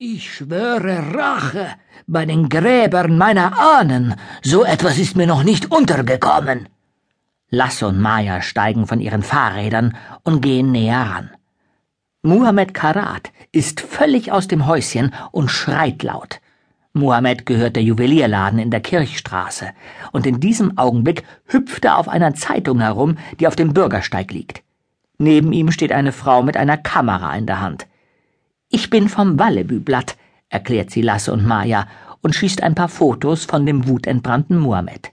Ich schwöre Rache bei den Gräbern meiner Ahnen. So etwas ist mir noch nicht untergekommen. Lasse und Maya steigen von ihren Fahrrädern und gehen näher ran. Muhammad Karat ist völlig aus dem Häuschen und schreit laut. Muhammad gehört der Juwelierladen in der Kirchstraße, und in diesem Augenblick hüpft er auf einer Zeitung herum, die auf dem Bürgersteig liegt. Neben ihm steht eine Frau mit einer Kamera in der Hand. Ich bin vom Wallebüblatt, erklärt sie Lasse und Maja und schießt ein paar Fotos von dem wutentbrannten Muhammad.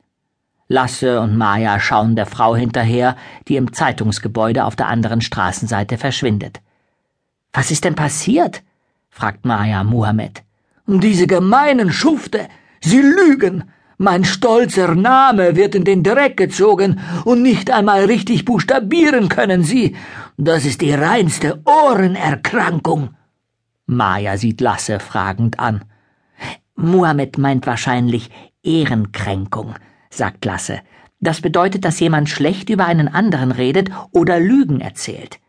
Lasse und Maja schauen der Frau hinterher, die im Zeitungsgebäude auf der anderen Straßenseite verschwindet. Was ist denn passiert? fragt Maja Muhammad. Diese gemeinen Schufte, sie lügen. Mein stolzer Name wird in den Dreck gezogen und nicht einmal richtig buchstabieren können sie. Das ist die reinste Ohrenerkrankung. Maja sieht Lasse fragend an. Muhammad meint wahrscheinlich Ehrenkränkung, sagt Lasse. Das bedeutet, dass jemand schlecht über einen anderen redet oder Lügen erzählt.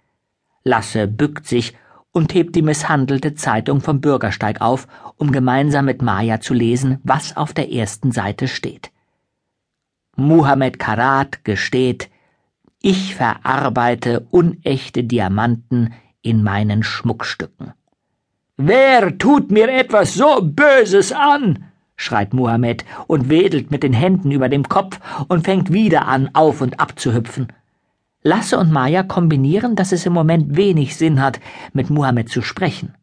Lasse bückt sich und hebt die misshandelte Zeitung vom Bürgersteig auf, um gemeinsam mit Maja zu lesen, was auf der ersten Seite steht. Muhammad Karat gesteht, ich verarbeite unechte Diamanten in meinen Schmuckstücken. Wer tut mir etwas so Böses an? schreit Muhammad und wedelt mit den Händen über dem Kopf und fängt wieder an, auf und ab zu hüpfen. Lasse und Maya kombinieren, dass es im Moment wenig Sinn hat, mit Muhammad zu sprechen.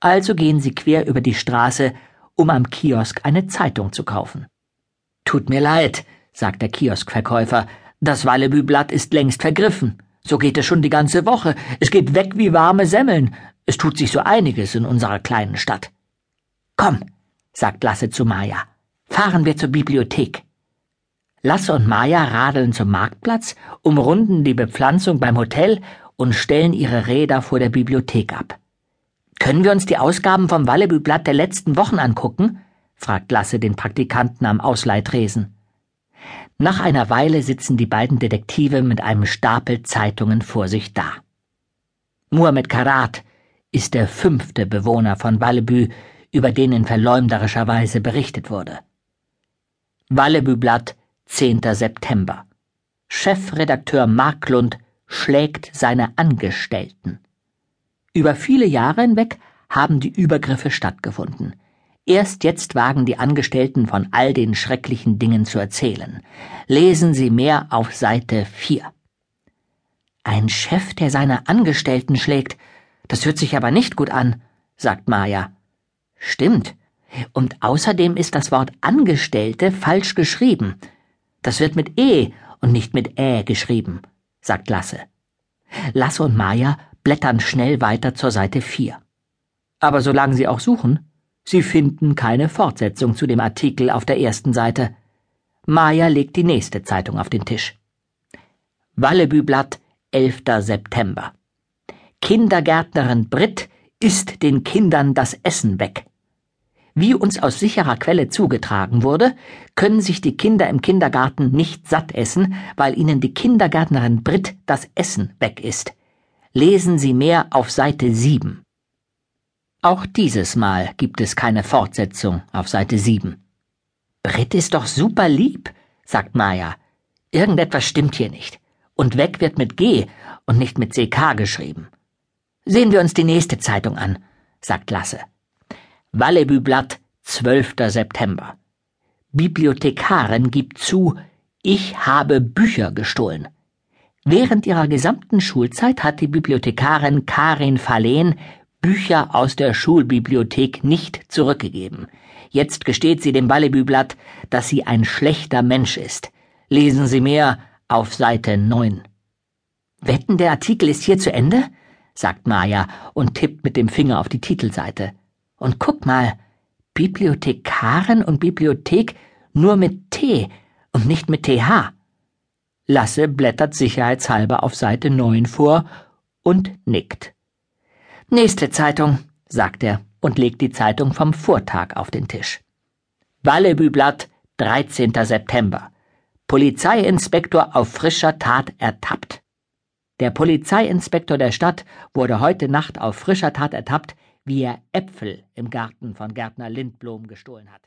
Also gehen sie quer über die Straße, um am Kiosk eine Zeitung zu kaufen. Tut mir leid, sagt der Kioskverkäufer, das Wallebüblatt ist längst vergriffen. So geht es schon die ganze Woche. Es geht weg wie warme Semmeln. Es tut sich so einiges in unserer kleinen Stadt. Komm, sagt Lasse zu Maja, fahren wir zur Bibliothek. Lasse und Maja radeln zum Marktplatz, umrunden die Bepflanzung beim Hotel und stellen ihre Räder vor der Bibliothek ab. Können wir uns die Ausgaben vom Wallebüblatt der letzten Wochen angucken? fragt Lasse den Praktikanten am Ausleihtresen. Nach einer Weile sitzen die beiden Detektive mit einem Stapel Zeitungen vor sich da. Muhammad Karat ist der fünfte Bewohner von Wallebü, über den in verleumderischer Weise berichtet wurde. Wallebüblatt, 10. September. Chefredakteur Marklund schlägt seine Angestellten. Über viele Jahre hinweg haben die Übergriffe stattgefunden. Erst jetzt wagen die Angestellten von all den schrecklichen Dingen zu erzählen. Lesen Sie mehr auf Seite 4. Ein Chef, der seine Angestellten schlägt, das hört sich aber nicht gut an, sagt Maja. Stimmt. Und außerdem ist das Wort Angestellte falsch geschrieben. Das wird mit E und nicht mit Ä geschrieben, sagt Lasse. Lasse und Maja blättern schnell weiter zur Seite 4. Aber solange sie auch suchen, Sie finden keine Fortsetzung zu dem Artikel auf der ersten Seite. Maja legt die nächste Zeitung auf den Tisch. Wallebüblatt, 11. September. Kindergärtnerin Britt isst den Kindern das Essen weg. Wie uns aus sicherer Quelle zugetragen wurde, können sich die Kinder im Kindergarten nicht satt essen, weil ihnen die Kindergärtnerin Britt das Essen weg ist. Lesen Sie mehr auf Seite 7. Auch dieses Mal gibt es keine Fortsetzung auf Seite 7. Britt ist doch super lieb, sagt Maya. Irgendetwas stimmt hier nicht. Und weg wird mit G und nicht mit CK geschrieben. Sehen wir uns die nächste Zeitung an, sagt Lasse. Wallebüblatt, 12. September. Bibliothekarin gibt zu, ich habe Bücher gestohlen. Während ihrer gesamten Schulzeit hat die Bibliothekarin Karin Verlehn Bücher aus der Schulbibliothek nicht zurückgegeben. Jetzt gesteht sie dem Ballebüblatt, dass sie ein schlechter Mensch ist. Lesen Sie mehr auf Seite 9. Wetten, der Artikel ist hier zu Ende? Sagt Maja und tippt mit dem Finger auf die Titelseite. Und guck mal, Bibliothekarin und Bibliothek nur mit T und nicht mit TH. Lasse blättert sicherheitshalber auf Seite 9 vor und nickt. Nächste Zeitung, sagt er und legt die Zeitung vom Vortag auf den Tisch. Wallebüblatt, 13. September. Polizeiinspektor auf frischer Tat ertappt. Der Polizeiinspektor der Stadt wurde heute Nacht auf frischer Tat ertappt, wie er Äpfel im Garten von Gärtner Lindblom gestohlen hat.